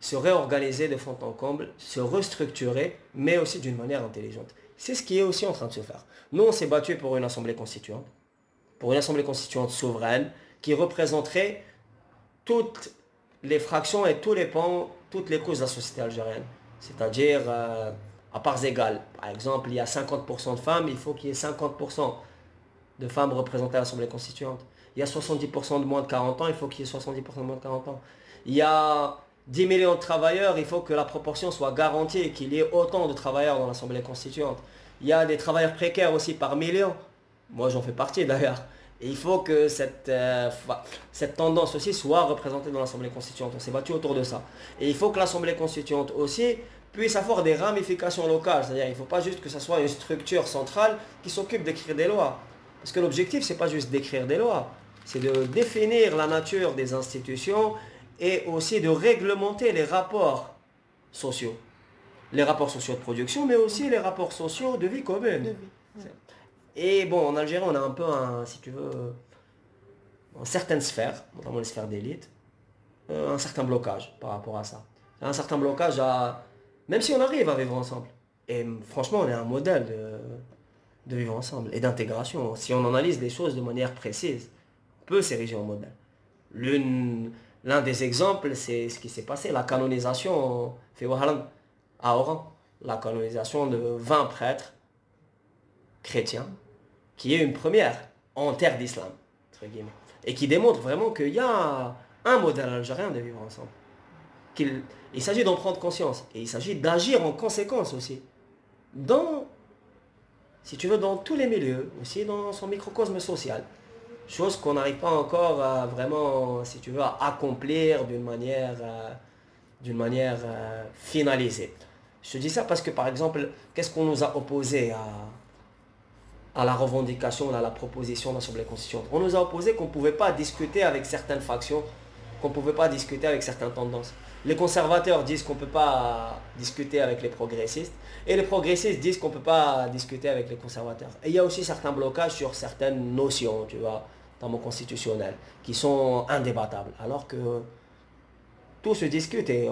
se réorganiser de fond en comble, se restructurer, mais aussi d'une manière intelligente. C'est ce qui est aussi en train de se faire. Nous, on s'est battu pour une assemblée constituante, pour une assemblée constituante souveraine, qui représenterait toutes les fractions et tous les pans, toutes les causes de la société algérienne. C'est-à-dire euh, à parts égales. Par exemple, il y a 50% de femmes, il faut qu'il y ait 50% de femmes représentées à l'Assemblée constituante. Il y a 70% de moins de 40 ans, il faut qu'il y ait 70% de moins de 40 ans. Il y a 10 millions de travailleurs, il faut que la proportion soit garantie et qu'il y ait autant de travailleurs dans l'Assemblée constituante. Il y a des travailleurs précaires aussi par million. Moi, j'en fais partie d'ailleurs. Il faut que cette, euh, cette tendance aussi soit représentée dans l'Assemblée constituante. On s'est battu autour de ça. Et il faut que l'Assemblée constituante aussi puisse avoir des ramifications locales. C'est-à-dire il ne faut pas juste que ce soit une structure centrale qui s'occupe d'écrire des lois. Parce que l'objectif, ce n'est pas juste d'écrire des lois. C'est de définir la nature des institutions et aussi de réglementer les rapports sociaux. Les rapports sociaux de production, mais aussi les rapports sociaux de vie commune. Et bon, en Algérie, on a un peu un, si tu veux, en certaines sphères, notamment les sphères d'élite, euh, un certain blocage par rapport à ça. Un certain blocage à, même si on arrive à vivre ensemble. Et franchement, on est un modèle de, vivre ensemble et d'intégration. Si on analyse les choses de manière précise, on peut s'ériger en modèle. L'un des exemples, c'est ce qui s'est passé, la canonisation à Oran, la canonisation de 20 prêtres chrétiens, qui est une première en terre d'islam, et qui démontre vraiment qu'il y a un modèle algérien de vivre ensemble. Il s'agit d'en prendre conscience, et il s'agit d'agir en conséquence aussi, dans, si tu veux, dans tous les milieux, aussi dans son microcosme social chose qu'on n'arrive pas encore vraiment, si tu veux, à accomplir d'une manière, euh, d'une manière euh, finalisée. Je dis ça parce que, par exemple, qu'est-ce qu'on nous a opposé à, la revendication, à la proposition d'Assemblée constituante? On nous a opposé qu'on ne pouvait pas discuter avec certaines factions qu'on ne pouvait pas discuter avec certaines tendances. Les conservateurs disent qu'on ne peut pas discuter avec les progressistes. Et les progressistes disent qu'on ne peut pas discuter avec les conservateurs. Et il y a aussi certains blocages sur certaines notions, tu vois, dans mon constitutionnel, qui sont indébattables. Alors que tout se discute et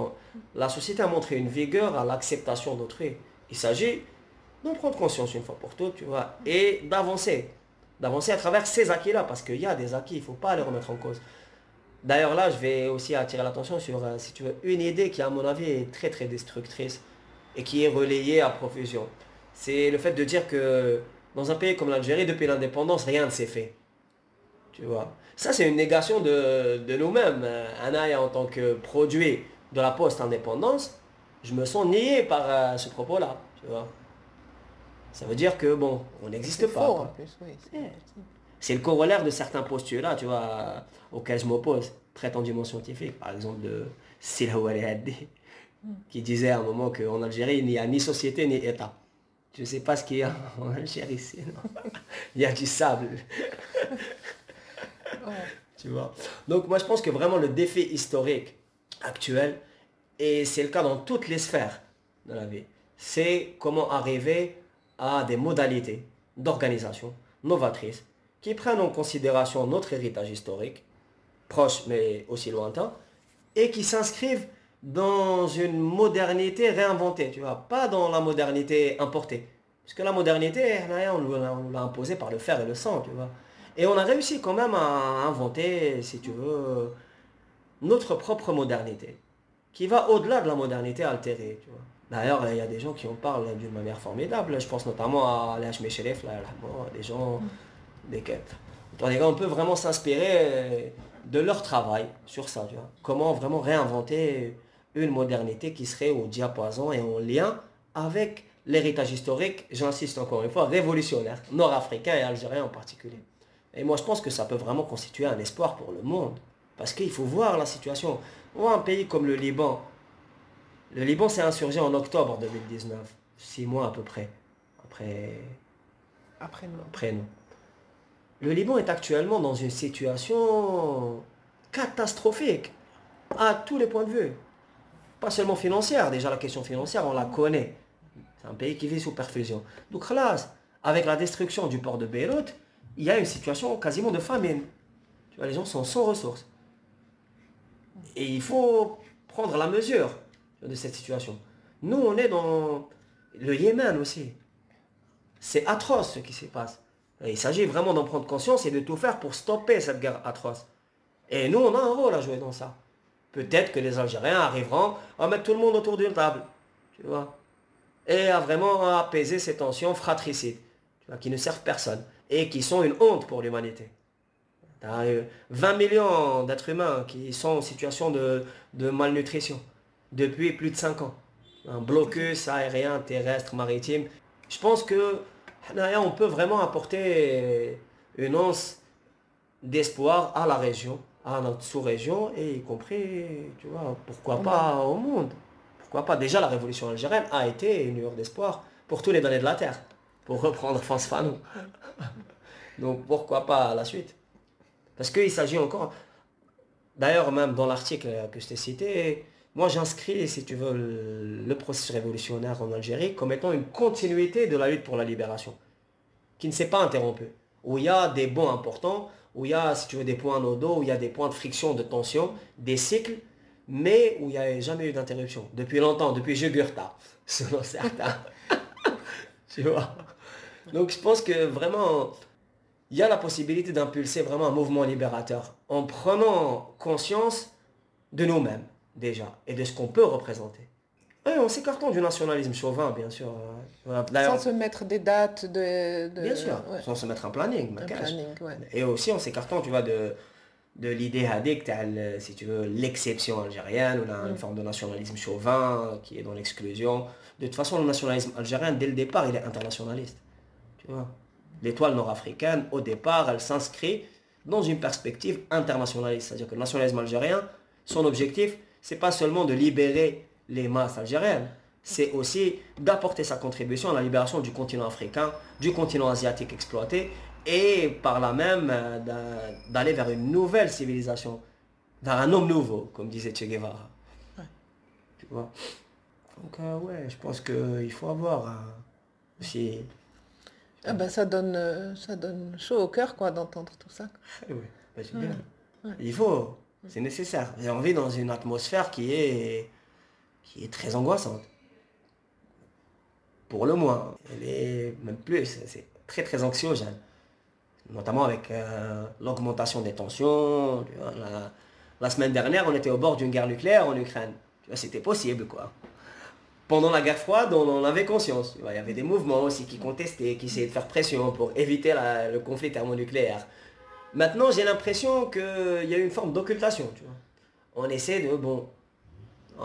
la société a montré une vigueur à l'acceptation d'autrui. Il s'agit d'en prendre conscience une fois pour toutes, tu vois, et d'avancer. D'avancer à travers ces acquis-là, parce qu'il y a des acquis, il ne faut pas les remettre en cause. D'ailleurs là, je vais aussi attirer l'attention sur, euh, si tu veux, une idée qui à mon avis est très très destructrice et qui est relayée à profusion. C'est le fait de dire que dans un pays comme l'Algérie, depuis l'indépendance, rien ne s'est fait. Tu vois. Ça, c'est une négation de, nous-mêmes. Euh, Anaya, en tant que produit de la post-indépendance, je me sens nié par euh, ce propos-là. Tu vois. Ça veut dire que, bon, on n'existe pas. C'est le corollaire de certains postulats, tu vois, auxquels je m'oppose, prétendument scientifiques. Par exemple, de Silhouette Haddi, qui disait à un moment qu'en Algérie, il n'y a ni société ni État. Je ne sais pas ce qu'il y a en Algérie, il y a du sable. Tu vois. Donc moi je pense que vraiment le défi historique actuel, et c'est le cas dans toutes les sphères de la vie, c'est comment arriver à des modalités d'organisation novatrices qui prennent en considération notre héritage historique, proche mais aussi lointain, et qui s'inscrivent dans une modernité réinventée, tu vois, pas dans la modernité importée. Parce que la modernité, on l'a imposée par le fer et le sang, tu vois. Et on a réussi quand même à inventer, si tu veux, notre propre modernité, qui va au-delà de la modernité altérée. D'ailleurs, il y a des gens qui en parlent d'une manière formidable. Je pense notamment à l'H. Mesheref, des gens, des quêtes. On peut vraiment s'inspirer de leur travail sur ça, tu vois. Comment vraiment réinventer une modernité qui serait au diapason et en lien avec l'héritage historique, j'insiste encore une fois, révolutionnaire, nord-africain et algérien en particulier. Et moi, je pense que ça peut vraiment constituer un espoir pour le monde. Parce qu'il faut voir la situation. Moi, un pays comme le Liban, le Liban s'est insurgé en octobre 2019, six mois à peu près, après, après, nous. après nous. Le Liban est actuellement dans une situation catastrophique à tous les points de vue. Pas seulement financière, déjà la question financière, on la connaît. C'est un pays qui vit sous perfusion. Donc là, avec la destruction du port de Beyrouth, il y a une situation quasiment de famine. Tu vois, les gens sont sans ressources. Et il faut prendre la mesure de cette situation. Nous, on est dans le Yémen aussi. C'est atroce ce qui se passe. Il s'agit vraiment d'en prendre conscience et de tout faire pour stopper cette guerre atroce. Et nous, on a un rôle à jouer dans ça. Peut-être que les Algériens arriveront à mettre tout le monde autour d'une table. Et à vraiment apaiser ces tensions fratricides. Qui ne servent personne et qui sont une honte pour l'humanité. 20 millions d'êtres humains qui sont en situation de, malnutrition depuis plus de 5 ans. Un blocus aérien, terrestre, maritime. Je pense que on peut vraiment apporter une once d'espoir à la région, à notre sous-région, et y compris, tu vois, pourquoi pas au monde. Pourquoi pas? Déjà, la révolution algérienne a été une lueur d'espoir pour tous les données de la Terre pour reprendre France Fanou. Donc pourquoi pas la suite? Parce qu'il s'agit encore... D'ailleurs, même dans l'article que je t'ai cité, moi j'inscris, si tu veux, le, processus révolutionnaire en Algérie comme étant une continuité de la lutte pour la libération, qui ne s'est pas interrompue, où il y a des bons importants, où il y a, si tu veux, des points nodaux, où il y a des points de friction, de tension, des cycles, mais où il n'y a jamais eu d'interruption. Depuis longtemps, depuis Jugurtha, selon certains. tu vois? Donc je pense que vraiment, il y a la possibilité d'impulser vraiment un mouvement libérateur en prenant conscience de nous-mêmes déjà et de ce qu'on peut représenter. Et en s'écartant du nationalisme chauvin, bien sûr. Euh, sans se mettre des dates de... Bien sûr, sans se mettre un planning. Et aussi en s'écartant, tu vois, de, de l'idée addict, si tu veux, l'exception algérienne, ou une mm. forme de nationalisme chauvin qui est dans l'exclusion. De toute façon, le nationalisme algérien, dès le départ, il est internationaliste. L'étoile nord-africaine, au départ, elle s'inscrit dans une perspective internationaliste. C'est-à-dire que le nationalisme algérien, son objectif, c'est pas seulement de libérer les masses algériennes, c'est aussi d'apporter sa contribution à la libération du continent africain, du continent asiatique exploité, et par là même euh, d'aller vers une nouvelle civilisation vers un homme nouveau, comme disait Che Guevara. Tu vois? Donc, euh, ouais, je pense qu'il faut avoir euh, aussi. Ah ben, ça donne, euh, ça donne chaud au cœur quoi d'entendre tout ça. Ouais, bah, c'est bien. Il faut, c'est nécessaire. On vit dans une atmosphère qui est, qui est très angoissante. Pour le moins. Elle même plus, c'est très très anxiogène. Notamment avec l'augmentation des tensions. La semaine dernière, on était au bord d'une guerre nucléaire en Ukraine. C'était possible, quoi. Pendant la guerre froide, on en avait conscience. Il y avait des mouvements aussi qui contestaient, qui essayaient de faire pression pour éviter le conflit thermonucléaire. Maintenant, j'ai l'impression qu'il y a une forme d'occultation. On essaie de, bon,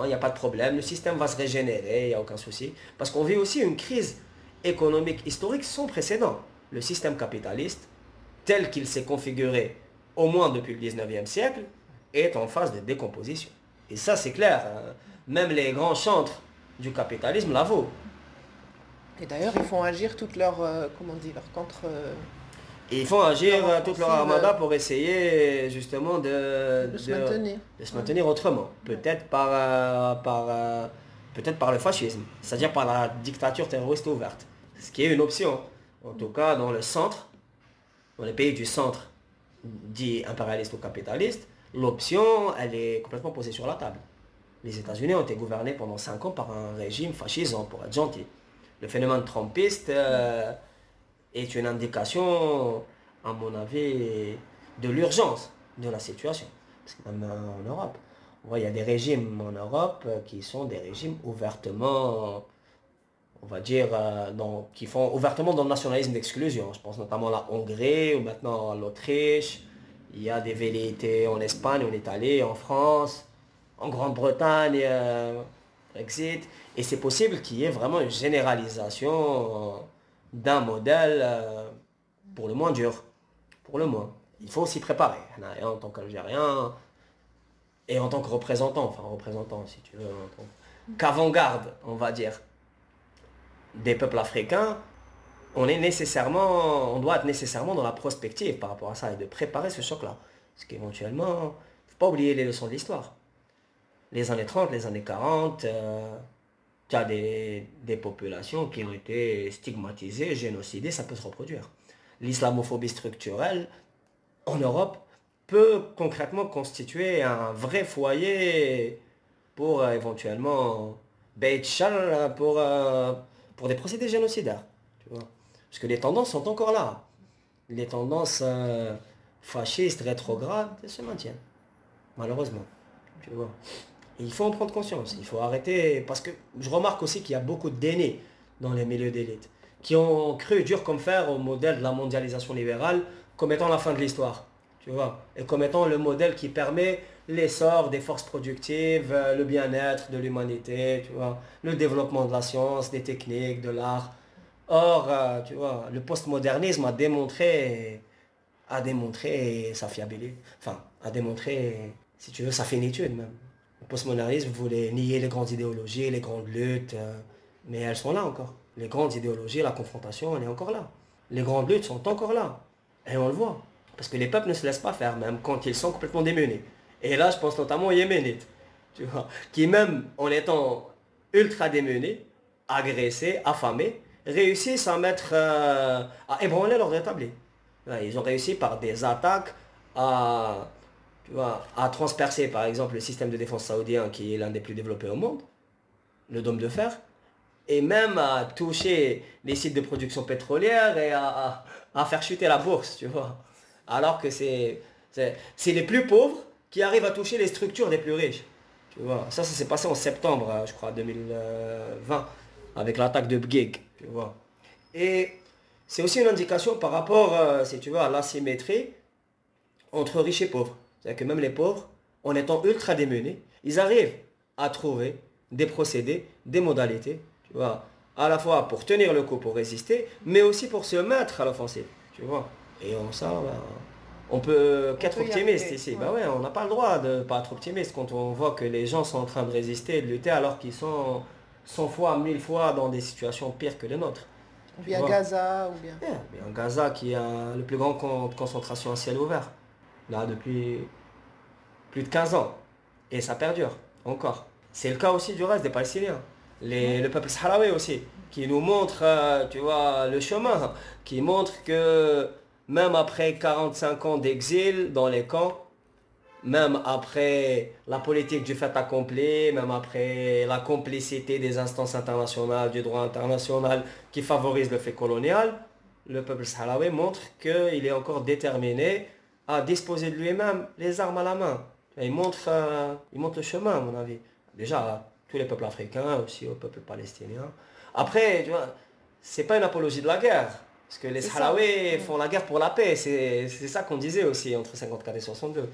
il n'y a pas de problème, le système va se régénérer, il n'y a aucun souci. Parce qu'on vit aussi une crise économique historique sans précédent. Le système capitaliste, tel qu'il s'est configuré au moins depuis le 19e siècle, est en phase de décomposition. Et ça, c'est clair. Hein. Même les grands chantres du capitalisme l'avouent. Et d'ailleurs, ils font agir toute leur, euh, comment dit, leur contre... Euh, ils font agir euh, toute leur armada pour essayer justement de, de, se, maintenir. de se maintenir autrement. Peut-être par, par, peut-être par le fascisme, c'est-à-dire par la dictature terroriste ouverte. Ce qui est une option. En tout cas, dans le centre, dans les pays du centre, dit impérialiste ou capitaliste, l'option, elle est complètement posée sur la table. Les États-Unis ont été gouvernés pendant 5 ans par un régime fascisant, pour être gentil. Le phénomène trumpiste euh, est une indication, à mon avis, de l'urgence de la situation. Parce que même en Europe, il y a des régimes en Europe qui sont des régimes ouvertement, on va dire, euh, qui font ouvertement dans le nationalisme d'exclusion. Je pense notamment à la Hongrie ou maintenant à l'Autriche il y a des velléités en Espagne, en Italie, en France, en Grande-Bretagne, euh, Brexit. Et c'est possible qu'il y ait vraiment une généralisation d'un modèle euh, pour le moins dur. Pour le moins. Il faut s'y préparer. En tant qu'Algérien et en tant que représentant, enfin représentant si tu veux, qu'avant-garde, on va dire, des peuples africains, on est nécessairement, on doit être nécessairement dans la prospective par rapport à ça et de préparer ce choc-là. Parce qu'éventuellement, faut pas oublier les leçons de l'histoire. Les années 30, les années 40, euh, tu as des, populations qui ont été stigmatisées, génocidées, ça peut se reproduire. L'islamophobie structurelle en Europe peut concrètement constituer un vrai foyer pour euh, éventuellement pour, euh, pour des procédés génocidaires. Tu vois. Parce que les tendances sont encore là. Les tendances euh, fascistes, rétrogrades, elles se maintiennent. Malheureusement. Tu vois. Il faut en prendre conscience. Il faut arrêter. Parce que je remarque aussi qu'il y a beaucoup d'aînés dans les milieux d'élite qui ont cru dur comme fer au modèle de la mondialisation libérale comme étant la fin de l'histoire. Tu vois. Et comme étant le modèle qui permet l'essor des forces productives, euh, le bien-être de l'humanité, le développement de la science, des techniques, de l'art. Or, euh, tu vois, le postmodernisme a démontré, a démontré sa fiabilité, enfin, a démontré, si tu veux, sa finitude même. Le postmodernisme voulait nier les grandes idéologies, les grandes luttes, euh, mais elles sont là encore. Les grandes idéologies, la confrontation, elle est encore là. Les grandes luttes sont encore là. Et on le voit. Parce que les peuples ne se laissent pas faire, même quand ils sont complètement démunis. Et là, je pense notamment aux Yéménites, qui même en étant ultra démunis, agressés, affamés, réussissent à mettre, euh, à ébranler l'ordre établi. Ils ont réussi par des attaques à, à transpercer par exemple le système de défense saoudien qui est l'un des plus développés au monde, le dôme de fer, et même à toucher les sites de production pétrolière et à, faire chuter la bourse, tu vois. Alors que c'est, c'est les plus pauvres qui arrivent à toucher les structures des plus riches. Tu vois. Ça, ça s'est passé en septembre, je crois, 2020 avec l'attaque de Bgig, tu vois. Et c'est aussi une indication par rapport, euh, si tu à l'asymétrie entre riches et pauvres. C'est-à-dire que même les pauvres, en étant ultra démunis, ils arrivent à trouver des procédés, des modalités, tu vois, à la fois pour tenir le coup, pour résister, mais aussi pour se mettre à l'offensive, tu vois. Et on ça, ben, on peut qu'être optimiste ici. Bah ouais, on n'a pas le droit de ne pas être optimiste quand on voit que les gens sont en train de résister et de lutter alors qu'ils sont 100 fois, 1000 fois dans des situations pires que les nôtres. Ou bien Gaza, ou bien... bien Gaza qui a le plus grand camp de concentration à ciel ouvert. Là, depuis plus de 15 ans. Et ça perdure encore. C'est le cas aussi du reste des Palestiniens. le peuple sahraoui aussi, qui nous montre, euh, tu vois, le chemin, qui montre que même après 45 ans d'exil dans les camps, même après la politique du fait accompli, même après la complicité des instances internationales, du droit international qui favorise le fait colonial, le peuple sahraoui montre qu'il est encore déterminé à disposer de lui-même les armes à la main. Il montre, euh, il montre le chemin, à mon avis. Déjà, à tous les peuples africains, aussi au peuple palestinien. Après, tu vois, c'est pas une apologie de la guerre. Parce que les Sahraouis font la guerre pour la paix. C'est ça qu'on disait aussi entre 54 et 62.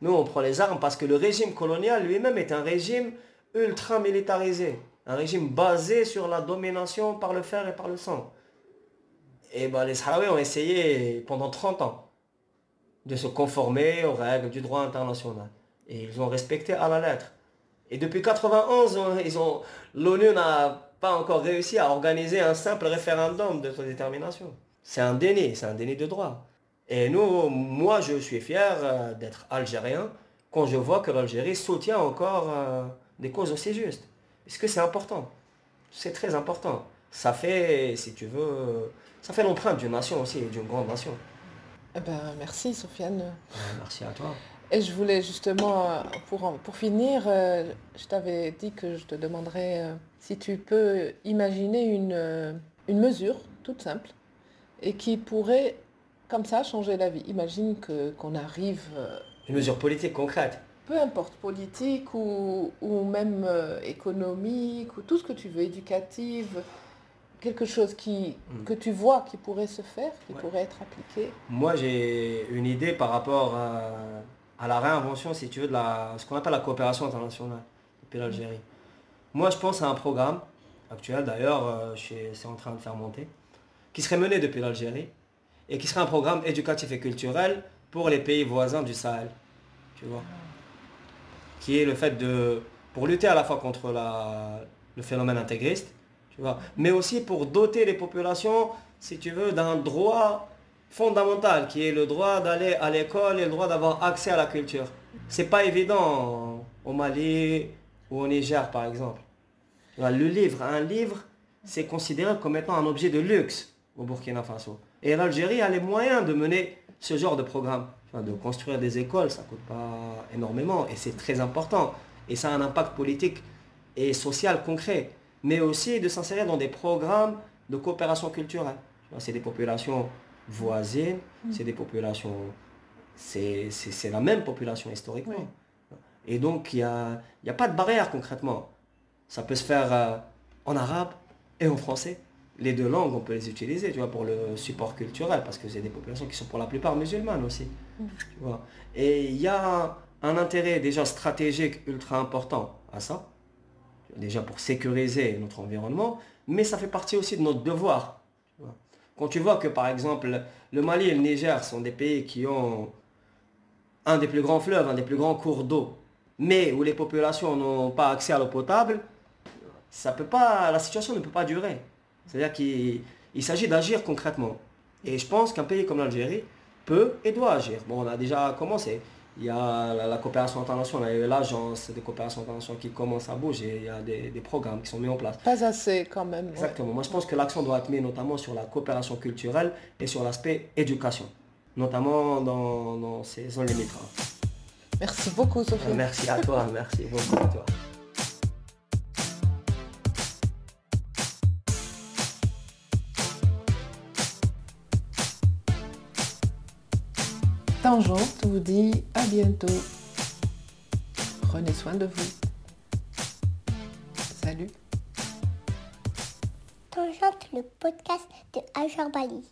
Nous, on prend les armes parce que le régime colonial lui-même est un régime ultra militarisé. Un régime basé sur la domination par le fer et par le sang. Et ben, les Sahraouis ont essayé pendant 30 ans de se conformer aux règles du droit international. Et ils ont respecté à la lettre. Et depuis 91, ils ont, l'ONU n'a pas encore réussi à organiser un simple référendum d'autodétermination. C'est un déni, c'est un déni de droit. Et nous, moi, je suis fier euh, d'être algérien quand je vois que l'Algérie soutient encore euh, des causes aussi justes. Parce que c'est important. C'est très important. Ça fait, si tu veux, ça fait l'empreinte d'une nation aussi, d'une grande nation. Eh ben, merci Sofiane. merci à toi. Et je voulais justement, pour, pour finir, euh, je t'avais dit que je te demanderais euh, si tu peux imaginer une, euh, une mesure toute simple et qui pourrait, comme ça, changer la vie. Imagine que, qu'on arrive... Une mesure politique concrète peu importe, politique ou, ou même économique, ou tout ce que tu veux, éducative, quelque chose qui, hmm. que tu vois qui pourrait se faire, qui pourrait être appliqué Moi, j'ai une idée par rapport à, à la réinvention, si tu veux, de la, ce qu'on appelle la coopération internationale depuis l'Algérie. Moi, je pense à un programme actuel, d'ailleurs, euh, c'est en train de faire monter, qui serait mené depuis l'Algérie et qui serait un programme éducatif et culturel pour les pays voisins du Sahel. Tu vois Qui est le fait de, pour lutter à la fois contre la, le phénomène intégriste, mais aussi pour doter les populations, si tu veux, d'un droit fondamental qui est le droit d'aller à l'école et le droit d'avoir accès à la culture. C'est pas évident au Mali ou au Niger par exemple. Le livre, un livre, c'est considéré comme étant un objet de luxe au Burkina Faso. Et l'Algérie a les moyens de mener ce genre de programme. de construire des écoles, ça coûte pas énormément et c'est très important. Et ça a un impact politique et social concret. Mais aussi de s'insérer dans des programmes de coopération culturelle. C'est des populations voisines, mm. c'est des populations, c'est la même population historiquement. Et donc, il n'y a, y a pas de barrière concrètement. Ça peut se faire euh, en arabe et en français. Les deux langues, on peut les utiliser, tu vois, pour le support culturel, parce que c'est des populations qui sont pour la plupart musulmanes aussi. Mm. Et il y a un intérêt déjà stratégique ultra important à ça, déjà pour sécuriser notre environnement, mais ça fait partie aussi de notre devoir quand tu vois que par exemple le Mali et le Niger sont des pays qui ont un des plus grands fleuves, un des plus grands cours d'eau, mais où les populations n'ont pas accès à l'eau potable, ça peut pas, la situation ne peut pas durer. C'est-à-dire qu'il s'agit d'agir concrètement. Et je pense qu'un pays comme l'Algérie peut et doit agir. Bon, on a déjà commencé il y a la, coopération internationale, il y a l'agence de coopération internationale qui commence à bouger, il y a des, programmes qui sont mis en place. Pas assez quand même. Exactement. Moi je pense que l'accent doit être mis notamment sur la coopération culturelle et sur l'aspect éducation, notamment dans, dans ces zones limitrophes. Merci beaucoup Sophie. Merci à toi, merci beaucoup à toi. Tangente vous dit à bientôt. Prenez soin de vous. Salut. Tangente, le podcast de Ajar Bali.